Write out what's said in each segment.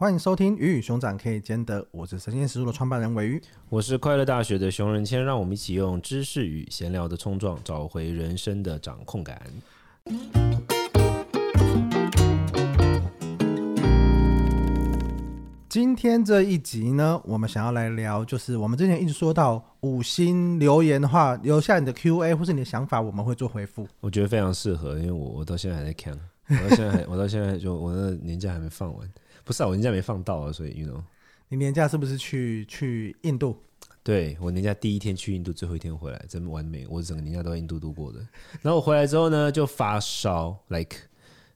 欢迎收听《鱼与熊掌可以兼得》，我是神仙食书的创办人尾鱼，我是快乐大学的熊仁谦，让我们一起用知识与闲聊的冲撞，找回人生的掌控感。今天这一集呢，我们想要来聊，就是我们之前一直说到五星留言的话，留下你的 Q&A 或是你的想法，我们会做回复。我觉得非常适合，因为我我到现在还在看，我到现在还 我到现在就我的年假还没放完。不是啊，我年假没放到啊，所以 you know，你年假是不是去去印度？对，我年假第一天去印度，最后一天回来，真完美。我整个年假都在印度度过的。然后我回来之后呢，就发烧，like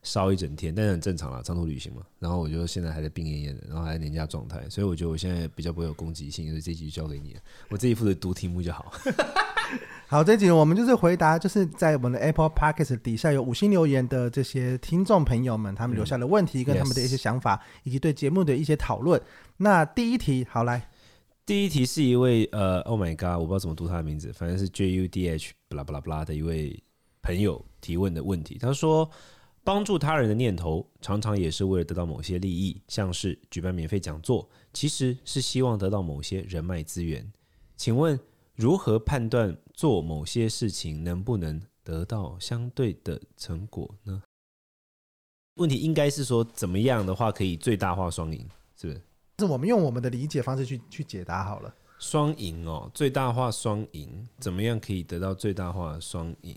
烧一整天，但是很正常啦，长途旅行嘛。然后我就现在还在病恹恹的，然后还在年假状态，所以我觉得我现在比较不会有攻击性，所以这一集就交给你了，我自己负责读题目就好。好，这集我们就是回答，就是在我们的 Apple Podcast 底下有五星留言的这些听众朋友们，他们留下的问题跟他们的一些想法，嗯、以及对节目的一些讨论。那第一题，好来，第一题是一位呃，Oh my God，我不知道怎么读他的名字，反正是 J U D H 巴拉巴拉巴拉的一位朋友提问的问题。他说，帮助他人的念头常常也是为了得到某些利益，像是举办免费讲座，其实是希望得到某些人脉资源。请问？如何判断做某些事情能不能得到相对的成果呢？问题应该是说，怎么样的话可以最大化双赢，是不是？是我们用我们的理解方式去去解答好了。双赢哦，最大化双赢，怎么样可以得到最大化双赢？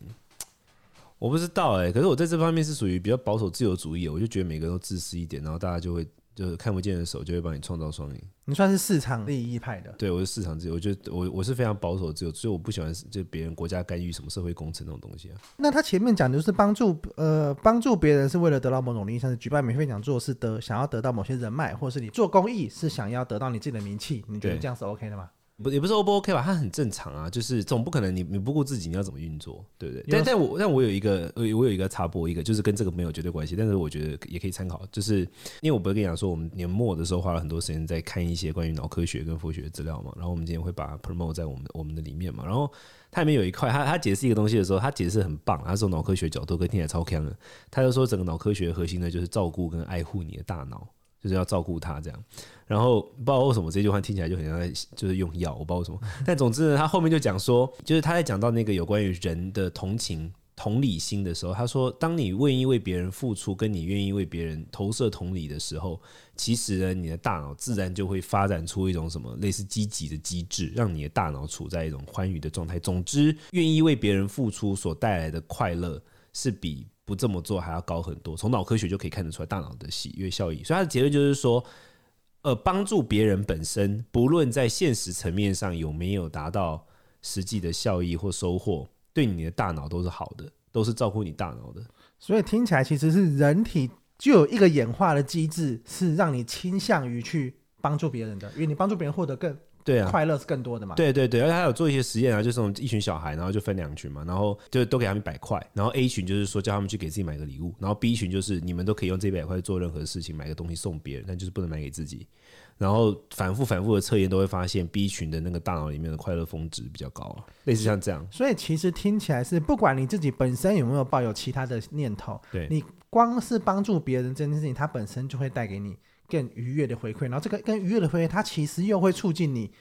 我不知道哎、欸，可是我在这方面是属于比较保守自由主义，我就觉得每个人都自私一点，然后大家就会。就是看不见的手就会帮你创造双赢。你算是市场利益派的，对，我是市场自由。我觉得我我是非常保守自由，所以我不喜欢就别人国家干预什么社会工程那种东西啊。那他前面讲的就是帮助呃帮助别人是为了得到某种利益，像是举办免费讲座是得想要得到某些人脉，或者是你做公益是想要得到你自己的名气，你觉得这样是 OK 的吗？不也不是 O 不 OK 吧，它很正常啊，就是总不可能你你不顾自己，你要怎么运作，对不对？但但我但我有一个我有一个插播一个，就是跟这个没有绝对关系，但是我觉得也可以参考，就是因为我不是跟你讲说，我们年末的时候花了很多时间在看一些关于脑科学跟佛学的资料嘛，然后我们今天会把 promote 在我们我们的里面嘛，然后它里面有一块，他他解释一个东西的时候，他解释很棒，他从脑科学角度跟听起来超强的，他就说整个脑科学的核心呢就是照顾跟爱护你的大脑。就是要照顾他这样，然后不知道为什么这句话听起来就很像在就是用药，我不知道为什么。但总之呢，他后面就讲说，就是他在讲到那个有关于人的同情、同理心的时候，他说，当你愿意为别人付出，跟你愿意为别人投射同理的时候，其实呢，你的大脑自然就会发展出一种什么类似积极的机制，让你的大脑处在一种欢愉的状态。总之，愿意为别人付出所带来的快乐是比。不这么做还要高很多，从脑科学就可以看得出来大脑的喜悦效益。所以他的结论就是说，呃，帮助别人本身，不论在现实层面上有没有达到实际的效益或收获，对你的大脑都是好的，都是照顾你大脑的。所以听起来其实是人体就有一个演化的机制，是让你倾向于去帮助别人的，因为你帮助别人获得更。对啊，快乐是更多的嘛？对对对，而且他有做一些实验啊，就是一群小孩，然后就分两群嘛，然后就都给他们一百块，然后 A 群就是说叫他们去给自己买个礼物，然后 B 群就是你们都可以用这一百块做任何事情，买个东西送别人，但就是不能买给自己。然后反复反复的测验都会发现 B 群的那个大脑里面的快乐峰值比较高啊，类似像这样。所以其实听起来是，不管你自己本身有没有抱有其他的念头，对，你光是帮助别人这件事情，它本身就会带给你更愉悦的回馈，然后这个更愉悦的回馈，它其实又会促进你。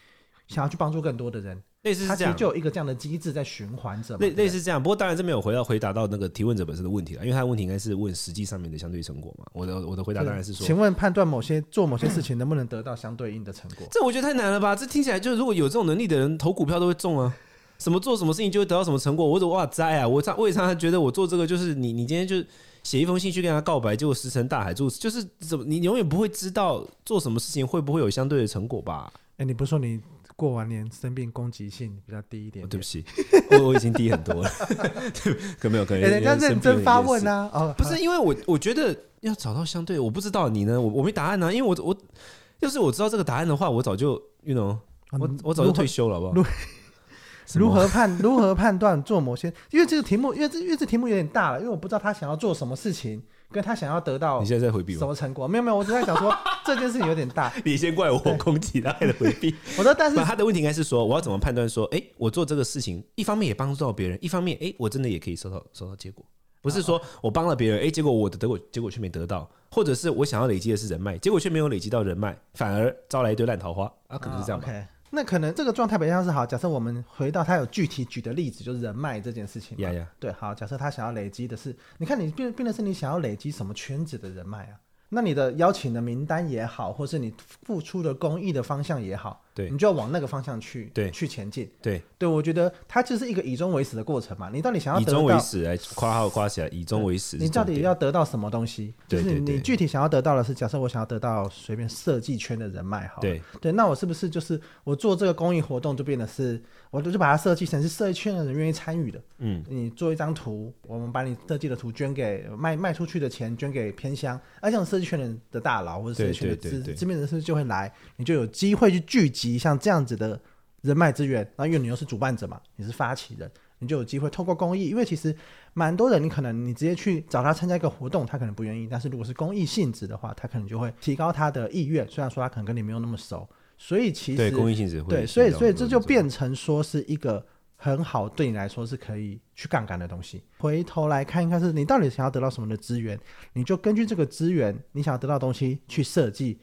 想要去帮助更多的人，类似是这样，它其实就有一个这样的机制在循环着。类类似这样，不过当然这没有回到回答到那个提问者本身的问题了，因为他的问题应该是问实际上面的相对成果嘛。我的我的回答当然是说，请问判断某些做某些事情能不能得到相对应的成果？这我觉得太难了吧？这听起来就是如果有这种能力的人投股票都会中啊，什么做什么事情就会得到什么成果。我怎么哇哉啊？我常我也常常觉得我做这个就是你你今天就写一封信去跟他告白，结果石沉大海，就就是怎么你永远不会知道做什么事情会不会有相对的成果吧？哎、欸，你不是说你？过完年生病，攻击性比较低一点，对不起，我我已经低很多了。可没有可以，人家认真发问啊。哦，不是，因为我我觉得要找到相对，我不知道你呢，我我没答案呢，啊。因为我我要是我知道这个答案的话，我早就，you know，我我早就退休了，好不好？如何判 如何判断做某些？因为这个题目，因为这因为这题目有点大了，因为我不知道他想要做什么事情。跟他想要得到，你现在在回避我什么成果？没有没有，我只在想说 这件事情有点大。你先怪我攻击他的回避。我说，但是他的问题应该是说，我要怎么判断说，哎、欸，我做这个事情，一方面也帮助到别人，一方面，哎、欸，我真的也可以收到收到结果。不是说我帮了别人，哎、欸，结果我的得果结果却没得到，或者是我想要累积的是人脉，结果却没有累积到人脉，反而招来一堆烂桃花啊，可能是这样吧。Oh, okay. 那可能这个状态比较像是好。假设我们回到他有具体举的例子，就是人脉这件事情。对，好，假设他想要累积的是，你看你变变的是你想要累积什么圈子的人脉啊？那你的邀请的名单也好，或是你付出的公益的方向也好。对，你就要往那个方向去，对，去前进。对，对我觉得它就是一个以终为始的过程嘛。你到底想要以终为始来括号括起来，以终为始。你到底要得到什么东西？就是你具体想要得到的是，假设我想要得到随便设计圈的人脉，好，对对，那我是不是就是我做这个公益活动就变得是，我就把它设计成是设计圈的人愿意参与的。嗯，你做一张图，我们把你设计的图捐给卖卖出去的钱捐给偏乡，而这种设计圈人的大佬或者设计圈的知知名人士就会来，你就有机会去聚集。像这样子的人脉资源，那因为你又是主办者嘛，你是发起人，你就有机会透过公益。因为其实蛮多人，你可能你直接去找他参加一个活动，他可能不愿意。但是如果是公益性质的话，他可能就会提高他的意愿。虽然说他可能跟你没有那么熟，所以其实对公益性质会对，所以所以这就变成说是一个很好对你来说是可以去杠杆的东西。回头来看一看，是你到底想要得到什么的资源，你就根据这个资源，你想要得到的东西去设计。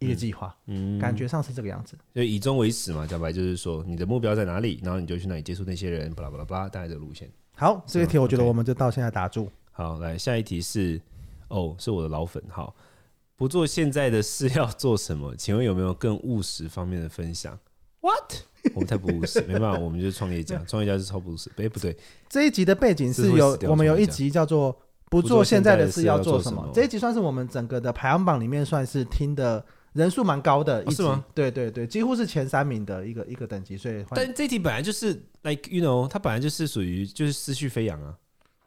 一个计划，嗯，感觉上是这个样子，就以终为始嘛，小白就是说你的目标在哪里，然后你就去那里接触那些人，巴拉巴拉巴拉，大概这个路线。好，这一题我觉得我们就到现在打住。Okay. 好，来下一题是，哦，是我的老粉，好，不做现在的事 要做什么？请问有没有更务实方面的分享？What？我们太不务实，没办法，我们就是创业家，创业家是超不务实。哎，不对，这一集的背景是有我们有一集叫做不做现在的事要做什么，这一集算是我们整个的排行榜里面算是听的。人数蛮高的，一、哦、是吗？对对对，几乎是前三名的一个一个等级，所以但这题本来就是 like you know，它本来就是属于就是思绪飞扬啊。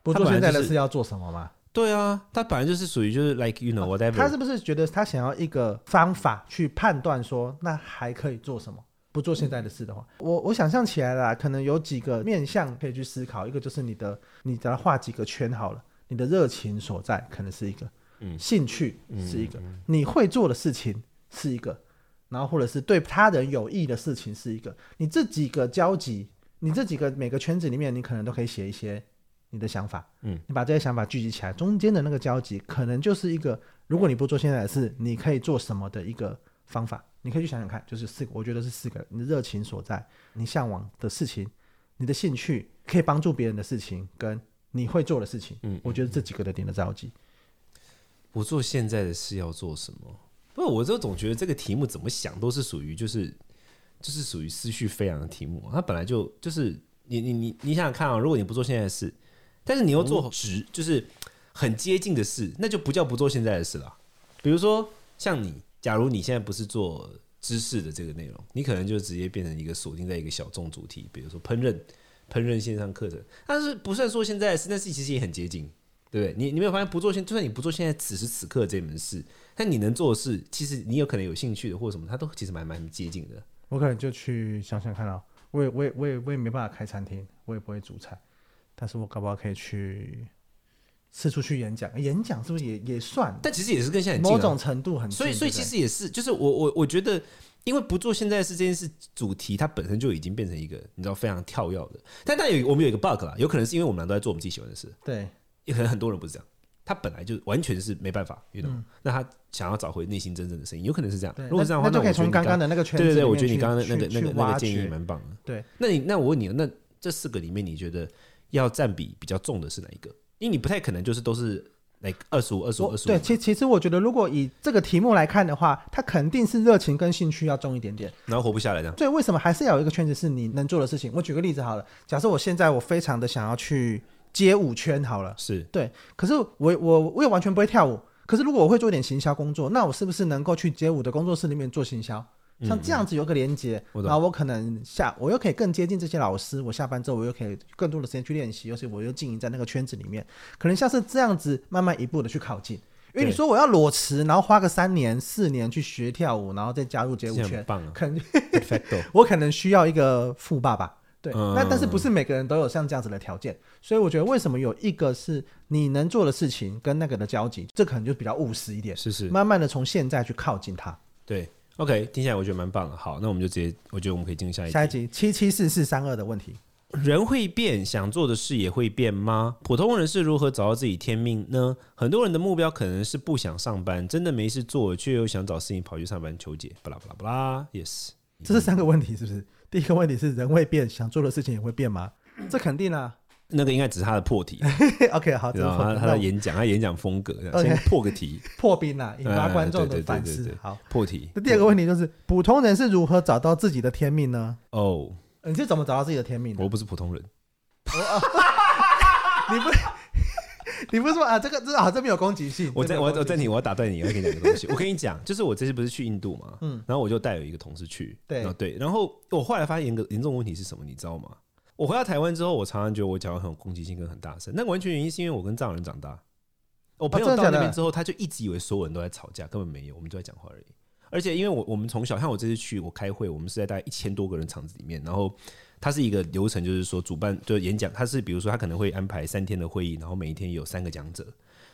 不做现在的事要做什么吗？对啊，他本来就是属于就是 like you know whatever。他是不是觉得他想要一个方法去判断说，那还可以做什么？不做现在的事的话，我我想象起来了，可能有几个面向可以去思考。一个就是你的，你只要画几个圈好了，你的热情所在可能是一个，嗯，兴趣是一个，嗯嗯、你会做的事情。是一个，然后或者是对他人有益的事情是一个，你这几个交集，你这几个每个圈子里面，你可能都可以写一些你的想法，嗯，你把这些想法聚集起来，中间的那个交集可能就是一个，如果你不做现在的事，你可以做什么的一个方法，你可以去想想看，就是四个，我觉得是四个，你的热情所在，你向往的事情，你的兴趣，可以帮助别人的事情，跟你会做的事情，嗯，我觉得这几个的点的交集，不做现在的事要做什么？不是，我就总觉得这个题目怎么想都是属于就是就是属于思绪飞扬的题目。它本来就就是你你你你想想看啊，如果你不做现在的事，但是你又做直就是很接近的事，那就不叫不做现在的事了。比如说像你，假如你现在不是做知识的这个内容，你可能就直接变成一个锁定在一个小众主题，比如说烹饪烹饪线上课程，但是不算说现在的事，但是其实也很接近。对不对？你你没有发现不做现，就算你不做现在此时此刻这门事，但你能做的事，其实你有可能有兴趣的或者什么，它都其实蛮蛮接近的。我可能就去想想看啊，我也我也我也我也没办法开餐厅，我也不会煮菜，但是我搞不好可以去四处去演讲，演讲是不是也也算？但其实也是跟现在某种程度很近，所以所以其实也是，就是我我我觉得，因为不做现在是这件事主题，它本身就已经变成一个你知道非常跳跃的。但但有我们有一个 bug 啦，有可能是因为我们俩都在做我们自己喜欢的事。对。也可能很多人不是这样，他本来就完全是没办法遇到，那他想要找回内心真正的声音，有可能是这样。如果是这样的话，那就可以从刚刚的那个圈子，对对对，我觉得你刚刚那个那个那个建议蛮棒的。对，那你那我问你，那这四个里面，你觉得要占比比较重的是哪一个？因为你不太可能就是都是来二十五、二十五、二十五。对，其其实我觉得，如果以这个题目来看的话，它肯定是热情跟兴趣要重一点点，然后活不下来这样。对，为什么还是要有一个圈子是你能做的事情？我举个例子好了，假设我现在我非常的想要去。街舞圈好了，是对，可是我我我也完全不会跳舞。可是如果我会做一点行销工作，那我是不是能够去街舞的工作室里面做行销？像这样子有个连接，然后我可能下我又可以更接近这些老师。我下班之后我又可以更多的时间去练习，尤其我又经营在那个圈子里面，可能像是这样子慢慢一步的去靠近。因为你说我要裸辞，然后花个三年四年去学跳舞，然后再加入街舞圈，啊、可能 我可能需要一个富爸爸。对，那但是不是每个人都有像这样子的条件，所以我觉得为什么有一个是你能做的事情跟那个的交集，这可能就比较务实一点，是是，慢慢的从现在去靠近他。对，OK，听起来我觉得蛮棒的。好，那我们就直接，我觉得我们可以进入下一题。下一集七七四四三二的问题。人会变，想做的事也会变吗？普通人是如何找到自己天命呢？很多人的目标可能是不想上班，真的没事做，却又想找事情跑去上班求解。巴拉巴拉巴拉，yes，这是三个问题，是不是？第一个问题是人会变，想做的事情也会变吗？这肯定啊。那个应该只是他的破题。OK，好，然后他他的演讲，他演讲风格先破个题，破冰啊，引发观众的反思。好，破题。那第二个问题就是，普通人是如何找到自己的天命呢？哦，oh, 你是怎么找到自己的天命？我不是普通人。你不，你不是说啊？这个这啊，这边有攻击性。我在我我在你，我要打断你，我要跟你讲个东西。我跟你讲，就是我这次不是去印度嘛，嗯，然后我就带有一个同事去，对，对，然后我后来发现严个严重问题是什么，你知道吗？我回到台湾之后，我常常觉得我讲话很有攻击性跟很大声。那完全原因是因为我跟藏人长大，我朋友到那边之后，他就一直以为所有人都在吵架，根本没有，我们就在讲话而已。而且因为我我们从小，像我这次去我开会，我们是在大概一千多个人场子里面，然后它是一个流程，就是说主办就演讲，他是比如说他可能会安排三天的会议，然后每一天有三个讲者，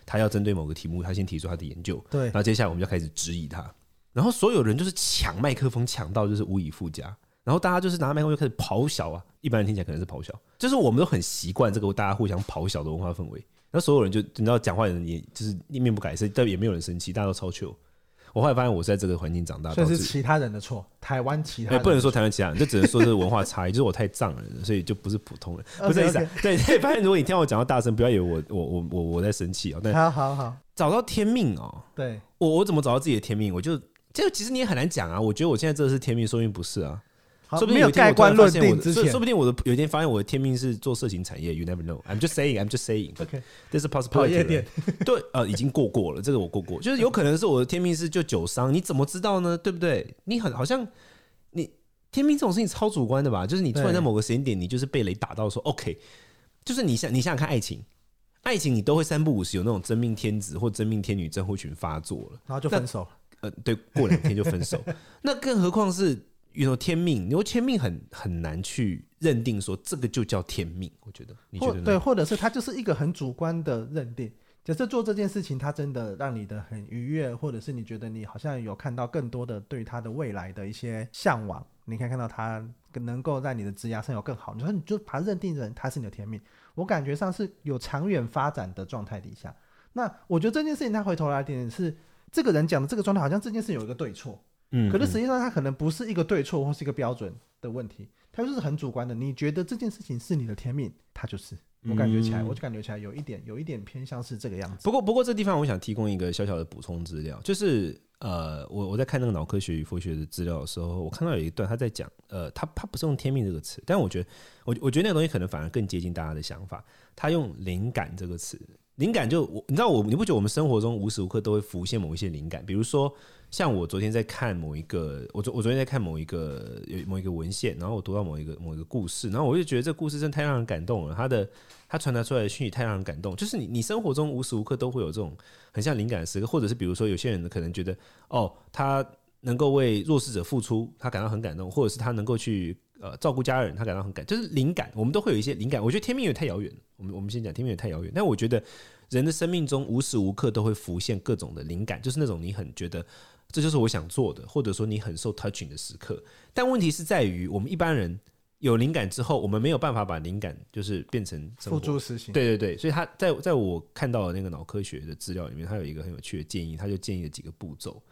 他要针对某个题目，他先提出他的研究，对，然后接下来我们就开始质疑他，然后所有人就是抢麦克风，抢到就是无以复加。然后大家就是拿麦克风就开始咆哮啊，一般人听起来可能是咆哮，就是我们都很习惯这个大家互相咆哮的文化氛围。那所有人就你知道讲话的人也就是面不改色，但也没有人生气，大家都超 chill。我后来发现我是在这个环境长大，所以是其他人的错，台湾其他人不能说台湾其他人，就只能说是文化差异，就是我太藏人了，所以就不是普通人，不是意思。对，发现如果你听我讲到大声，不要以为我我我我我在生气哦。好好好，找到天命哦。对，我我怎么找到自己的天命？我就这其实你也很难讲啊。我觉得我现在这是天命，说明不是啊。说不定有盖棺论定之前，说不定我的有一天发现我的天命是做色情产业。You never know. I'm just saying. I'm just saying. OK. This is possibility. 对，呃，已经过过了，这个我过过。就是有可能是我的天命是就酒商，你怎么知道呢？对不对？你很好像你天命这种事情超主观的吧？就是你突然在某个时间点，你就是被雷打到，说 OK，就是你想你想想看，爱情，爱情你都会三不五时有那种真命天子或真命天女症候群发作了，然后就分手了。呃，对，过两天就分手。那更何况是。有天命，你说天命很很难去认定说这个就叫天命，我觉得，你觉得？对，或者是它就是一个很主观的认定。假设做这件事情，它真的让你的很愉悦，或者是你觉得你好像有看到更多的对他的未来的一些向往，你可以看到它能够在你的职涯上有更好，你说你就把它认定成它是你的天命。我感觉上是有长远发展的状态底下，那我觉得这件事情，他回头来点是这个人讲的这个状态，好像这件事有一个对错。嗯，可是实际上它可能不是一个对错或是一个标准的问题，它就是很主观的。你觉得这件事情是你的天命，它就是。我感觉起来，我就感觉起来有一点，有一点偏向是这个样子。不过，不过这地方我想提供一个小小的补充资料，就是呃，我我在看那个脑科学与佛学的资料的时候，我看到有一段他在讲，呃，他他不是用天命这个词，但我觉得，我我觉得那个东西可能反而更接近大家的想法，他用灵感这个词。灵感就我，你知道我，你不觉得我们生活中无时无刻都会浮现某一些灵感？比如说，像我昨天在看某一个，我昨我昨天在看某一个有某一个文献，然后我读到某一个某一个故事，然后我就觉得这故事真的太让人感动了。他的他传达出来的讯息太让人感动，就是你你生活中无时无刻都会有这种很像灵感的时刻，或者是比如说有些人可能觉得哦，他能够为弱势者付出，他感到很感动，或者是他能够去。呃，照顾家人，他感到很感，就是灵感，我们都会有一些灵感。我觉得天命也太遥远了，我们我们先讲天命也太遥远。但我觉得人的生命中无时无刻都会浮现各种的灵感，就是那种你很觉得这就是我想做的，或者说你很受 touching 的时刻。但问题是在于，我们一般人有灵感之后，我们没有办法把灵感就是变成付诸实行。对对对，所以他在在我看到的那个脑科学的资料里面，他有一个很有趣的建议，他就建议了几个步骤。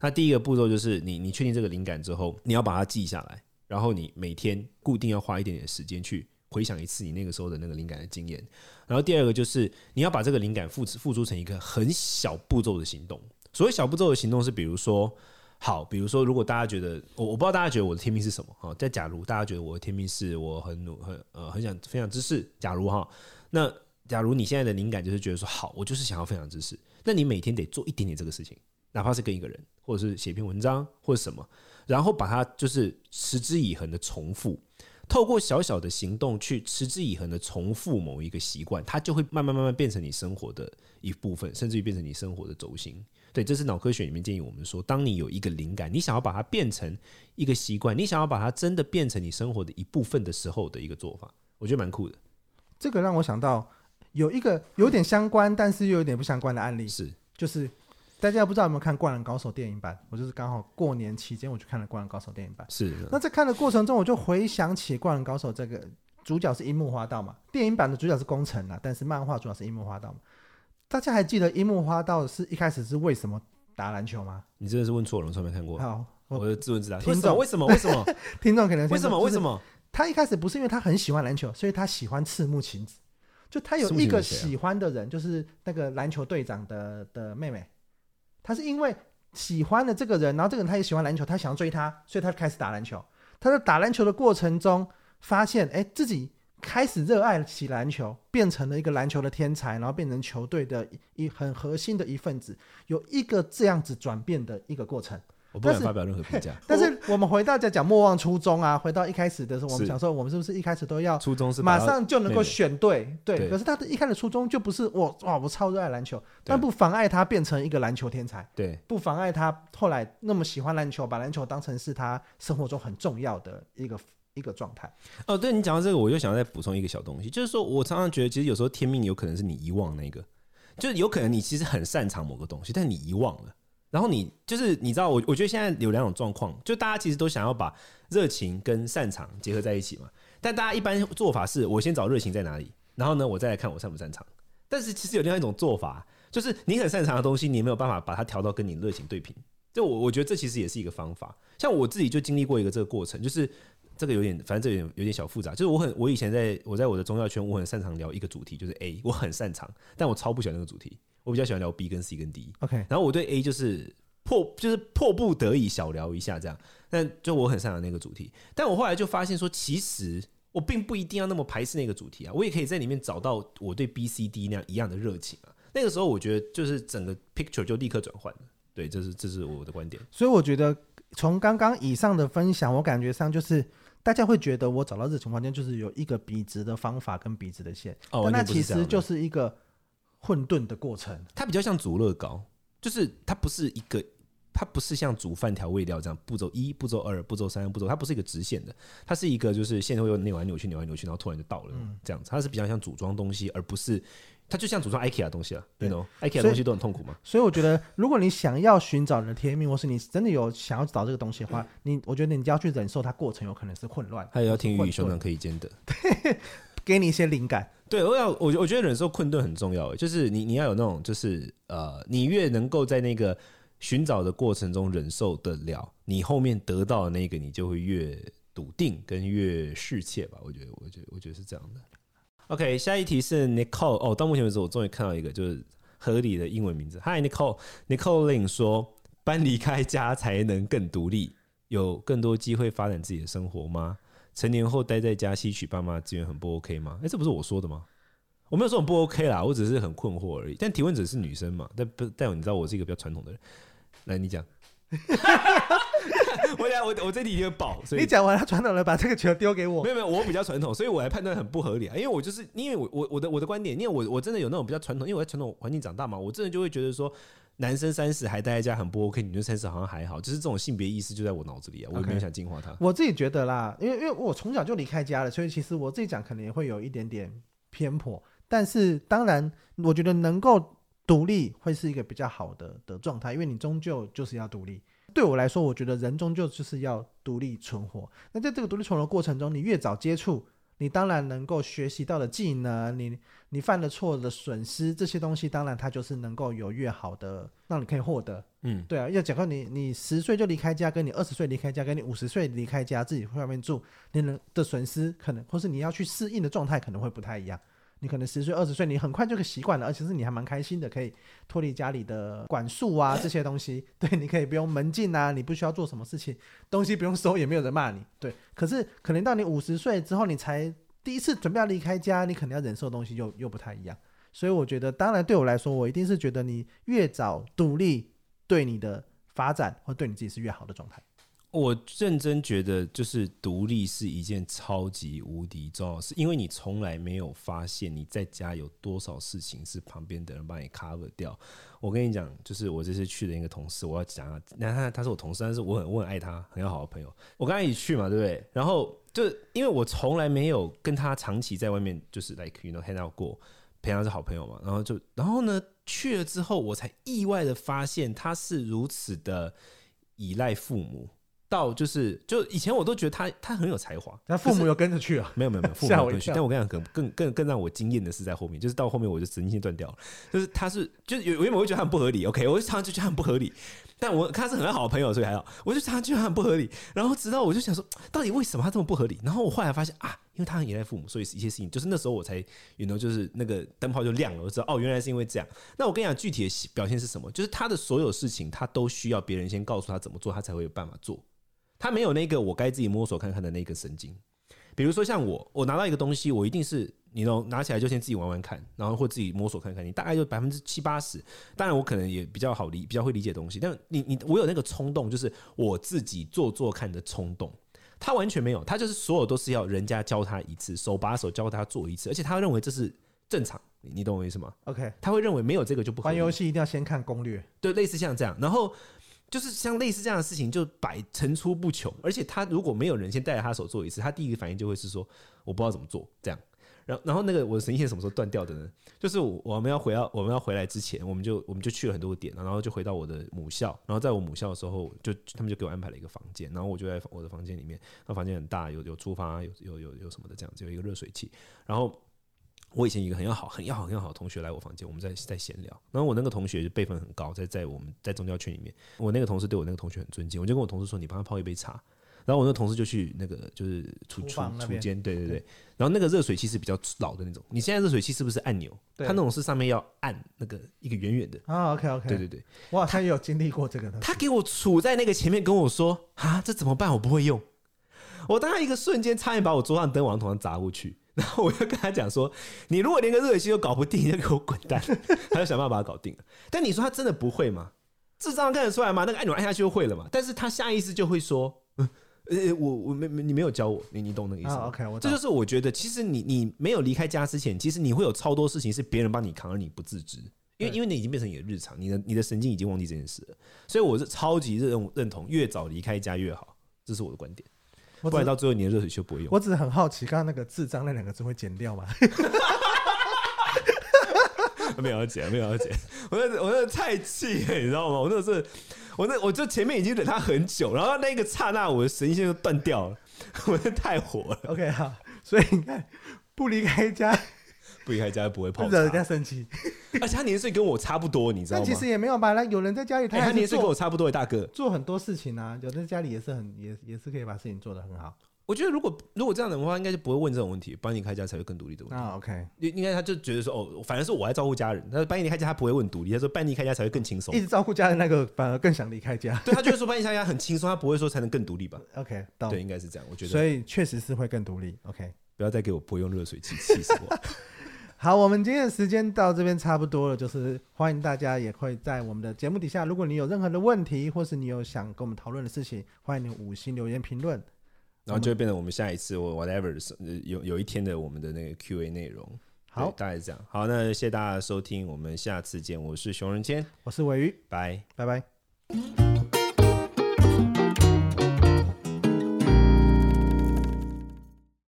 那第一个步骤就是你你确定这个灵感之后，你要把它记下来。然后你每天固定要花一点点时间去回想一次你那个时候的那个灵感的经验。然后第二个就是你要把这个灵感付付诸成一个很小步骤的行动。所谓小步骤的行动是，比如说，好，比如说，如果大家觉得我我不知道大家觉得我的天命是什么哈？在假如大家觉得我的天命是我很努很呃很想分享知识，假如哈，那假如你现在的灵感就是觉得说好，我就是想要分享知识，那你每天得做一点点这个事情，哪怕是跟一个人，或者是写篇文章，或者什么。然后把它就是持之以恒的重复，透过小小的行动去持之以恒的重复某一个习惯，它就会慢慢慢慢变成你生活的一部分，甚至于变成你生活的轴心。对，这是脑科学里面建议我们说，当你有一个灵感，你想要把它变成一个习惯，你想要把它真的变成你生活的一部分的时候的一个做法，我觉得蛮酷的。这个让我想到有一个有点相关，但是又有点不相关的案例，是就是。大家不知道有没有看《灌篮高手》电影版？我就是刚好过年期间我去看了《灌篮高手》电影版。是的。那在看的过程中，我就回想起《灌篮高手》这个主角是樱木花道嘛，电影版的主角是宫城啊，但是漫画主角是樱木花道嘛。大家还记得樱木花道是一开始是为什么打篮球吗？你真的是问错了，我从来没看过。好，我，我的自问自答。听众为什么？为什么？听众可能为什么？为什么？他一开始不是因为他很喜欢篮球，所以他喜欢赤木晴子。就他有一个喜欢的人，就是那个篮球队长的的妹妹。他是因为喜欢了这个人，然后这个人他也喜欢篮球，他想要追他，所以他开始打篮球。他在打篮球的过程中，发现哎，自己。开始热爱起篮球，变成了一个篮球的天才，然后变成球队的一很核心的一份子，有一个这样子转变的一个过程。我不敢发表任何评价。但是我们回到家讲莫忘初衷啊，回到一开始的时候，我们想说，我们是不是一开始都要初衷是马上就能够选对？对，可是他的一开始初衷就不是我哇，我超热爱篮球，但不妨碍他变成一个篮球天才。对，不妨碍他后来那么喜欢篮球，把篮球当成是他生活中很重要的一个。一个状态哦，对，你讲到这个，我就想要再补充一个小东西，就是说我常常觉得，其实有时候天命有可能是你遗忘那个，就是有可能你其实很擅长某个东西，但你遗忘了，然后你就是你知道，我我觉得现在有两种状况，就大家其实都想要把热情跟擅长结合在一起嘛，但大家一般做法是我先找热情在哪里，然后呢，我再来看我擅不擅长，但是其实有另外一种做法，就是你很擅长的东西，你没有办法把它调到跟你热情对平，就我我觉得这其实也是一个方法，像我自己就经历过一个这个过程，就是。这个有点，反正这有点有点小复杂。就是我很，我以前在我在我的宗教圈，我很擅长聊一个主题，就是 A，我很擅长，但我超不喜欢那个主题。我比较喜欢聊 B 跟 C 跟 D。OK，然后我对 A 就是迫，就是迫不得已小聊一下这样。但就我很擅长那个主题，但我后来就发现说，其实我并不一定要那么排斥那个主题啊，我也可以在里面找到我对 B、C、D 那样一样的热情啊。那个时候我觉得就是整个 picture 就立刻转换了。对，这是这是我的观点。所以我觉得从刚刚以上的分享，我感觉上就是。大家会觉得我找到热情房间就是有一个笔直的方法跟笔直的线，哦，那其实就是一个混沌的过程。它比较像煮乐高，就是它不是一个，它不是像煮饭调味料这样步骤一、步骤二、步骤三、步骤，它不是一个直线的，它是一个就是线会扭来扭去、扭来扭去，然后突然就到了这样子。它是比较像组装东西，而不是。它就像组装 IKEA 的东西啊，对喏，IKEA 的东西都很痛苦嘛。所以我觉得，如果你想要寻找你的天命，或是你真的有想要找这个东西的话，你我觉得你就要去忍受它过程有可能是混乱。还有要听鱼与熊掌可以兼得，对，给你一些灵感。对，我要我我觉得忍受困顿很重要，就是你你要有那种就是呃，你越能够在那个寻找的过程中忍受得了，你后面得到的那个你就会越笃定跟越适切吧。我觉得，我觉得，我觉得是这样的。OK，下一题是 Nicole 哦，到目前为止我终于看到一个就是合理的英文名字。Hi Nicole，Nicole Lin 说，搬离开家才能更独立，有更多机会发展自己的生活吗？成年后待在家吸取爸妈资源很不 OK 吗？哎、这不是我说的吗？我没有说很不 OK 啦，我只是很困惑而已。但提问者是女生嘛？但不但你知道我是一个比较传统的人，来你讲。我讲我我这里有宝，所以你讲完了，传统了把这个球丢给我。没有没有，我比较传统，所以我来判断很不合理啊。因为我就是因为我我我的我的观点，因为我我真的有那种比较传统，因为我在传统环境长大嘛，我真的就会觉得说，男生三十还待在家很不 OK，女生三十好像还好，就是这种性别意识就在我脑子里啊，我也没有想进化它。我自己觉得啦，因为因为我从小就离开家了，所以其实我自己讲可能也会有一点点偏颇，但是当然，我觉得能够独立会是一个比较好的的状态，因为你终究就是要独立。对我来说，我觉得人终究就是要独立存活。那在这个独立存活的过程中，你越早接触，你当然能够学习到的技能，你你犯了错的损失这些东西，当然它就是能够有越好的让你可以获得。嗯，对啊，要讲到你你十岁就离开家，跟你二十岁离开家，跟你五十岁离开家自己去外面住，你能的损失可能，或是你要去适应的状态可能会不太一样。你可能十岁、二十岁，你很快就可以习惯了，而且是你还蛮开心的，可以脱离家里的管束啊这些东西。对，你可以不用门禁啊，你不需要做什么事情，东西不用收，也没有人骂你。对，可是可能到你五十岁之后，你才第一次准备要离开家，你可能要忍受的东西又又不太一样。所以我觉得，当然对我来说，我一定是觉得你越早独立，对你的发展或对你自己是越好的状态。我认真觉得，就是独立是一件超级无敌重要的事，因为你从来没有发现你在家有多少事情是旁边的人帮你 cover 掉。我跟你讲，就是我这次去的一个同事，我要讲啊，那他他是我同事，但是我很我很爱他，很要好的朋友。我跟他一起去嘛，对不对？然后就因为我从来没有跟他长期在外面，就是 like you know hang out 过，平常是好朋友嘛。然后就然后呢，去了之后，我才意外的发现他是如此的依赖父母。到就是就以前我都觉得他他很有才华，那父母有跟着去啊？没有没有没有，父母有跟着去。但我跟你讲，更更更更让我惊艳的是在后面，就是到后面我就神经线断掉了。就是他是就是有有一点我会觉得他很不合理，OK，我就常常就觉得他很不合理。但我他是很好的朋友，所以还好。我就常常觉得他很不合理。然后直到我就想说，到底为什么他这么不合理？然后我后来发现啊，因为他很依赖父母，所以一些事情就是那时候我才，you know，就是那个灯泡就亮了，我知道哦，原来是因为这样。那我跟你讲，具体的表现是什么？就是他的所有事情，他都需要别人先告诉他怎么做，他才会有办法做。他没有那个我该自己摸索看看的那个神经，比如说像我，我拿到一个东西，我一定是你能拿起来就先自己玩玩看，然后或自己摸索看看，你大概就百分之七八十。当然我可能也比较好理，比较会理解东西，但你你我有那个冲动，就是我自己做做看的冲动。他完全没有，他就是所有都是要人家教他一次，手把手教他做一次，而且他认为这是正常，你懂我意思吗？OK，他会认为没有这个就不好。玩游戏一定要先看攻略，对，类似像这样，然后。就是像类似这样的事情，就百层出不穷。而且他如果没有人先带着他手做一次，他第一个反应就会是说：“我不知道怎么做。”这样，然后然后那个我的神仙什么时候断掉的呢？就是我们要回到我们要回来之前，我们就我们就去了很多个点，然后就回到我的母校。然后在我母校的时候，就他们就给我安排了一个房间，然后我就在我的房间里面。那房间很大，有有厨房，有有有有什么的这样子，有一个热水器，然后。我以前一个很要好、很要好、很要好的同学来我房间，我们在在闲聊。然后我那个同学就辈分很高，在在我们在宗教圈里面，我那个同事对我那个同学很尊敬，我就跟我同事说：“你帮他泡一杯茶。”然后我那个同事就去那个就是厨厨厨间，对对对。然后那个热水器是比较老的那种，你现在热水器是不是按钮？它那种是上面要按那个一个圆圆的啊。OK OK，对对对，哇，他也有经历过这个。他给我杵在那个前面跟我说：“啊，这怎么办？我不会用。”我当时一个瞬间差点把我桌上灯往头上砸过去。然后我就跟他讲说：“你如果连个热水器都搞不定，你就给我滚蛋！” 他就想办法把它搞定了。但你说他真的不会吗？智障看得出来吗？那个按钮按下去就会了嘛？但是他下意识就会说：“呃、欸，我我没没你没有教我，你你懂那个意思吗？” oh, OK，我这就是我觉得，其实你你没有离开家之前，其实你会有超多事情是别人帮你扛，而你不自知，因为因为你已经变成你的日常，你的你的神经已经忘记这件事了。所以我是超级认认同，越早离开家越好，这是我的观点。不然到最后你的热水器就不会用。我只是很好奇，刚刚那个“智障”那两个字会剪掉吗？没有要剪，没有要剪。我那我那太气了，你知道吗？我那是我那我就前面已经忍他很久，然后那个刹那我的神经线就断掉了，我那太火了。OK 好，所以你看不离开家。不离开家不会泡茶，惹人家生气。而且他年岁跟我差不多，你知道吗？但其实也没有吧，那有人在家里，他他年岁跟我差不多的大哥，做很多事情啊。有的家里也是很也也是可以把事情做得很好。我觉得如果如果这样的话，应该就不会问这种问题。帮你开家才会更独立的问题。啊，OK。应应该他就觉得说，哦，反正是我来照顾家人。他说帮你开家，他不会问独立。他说帮你开家才会更轻松。一直照顾家人那个反而更想离开家。对，他就是说半离开家很轻松，他不会说才能更独立吧？OK，对，应该是这样。我觉得，所以确实是会更独立。OK，不要再给我泼用热水器，气死我。好，我们今天的时间到这边差不多了，就是欢迎大家也会在我们的节目底下，如果你有任何的问题，或是你有想跟我们讨论的事情，欢迎你五星留言评论，然后就会变成我们下一次我 whatever 有有一天的我们的那个 Q&A 内容。好，大概是这样。好，那谢谢大家的收听，我们下次见。我是熊仁谦，我是鮪鱼，拜拜拜。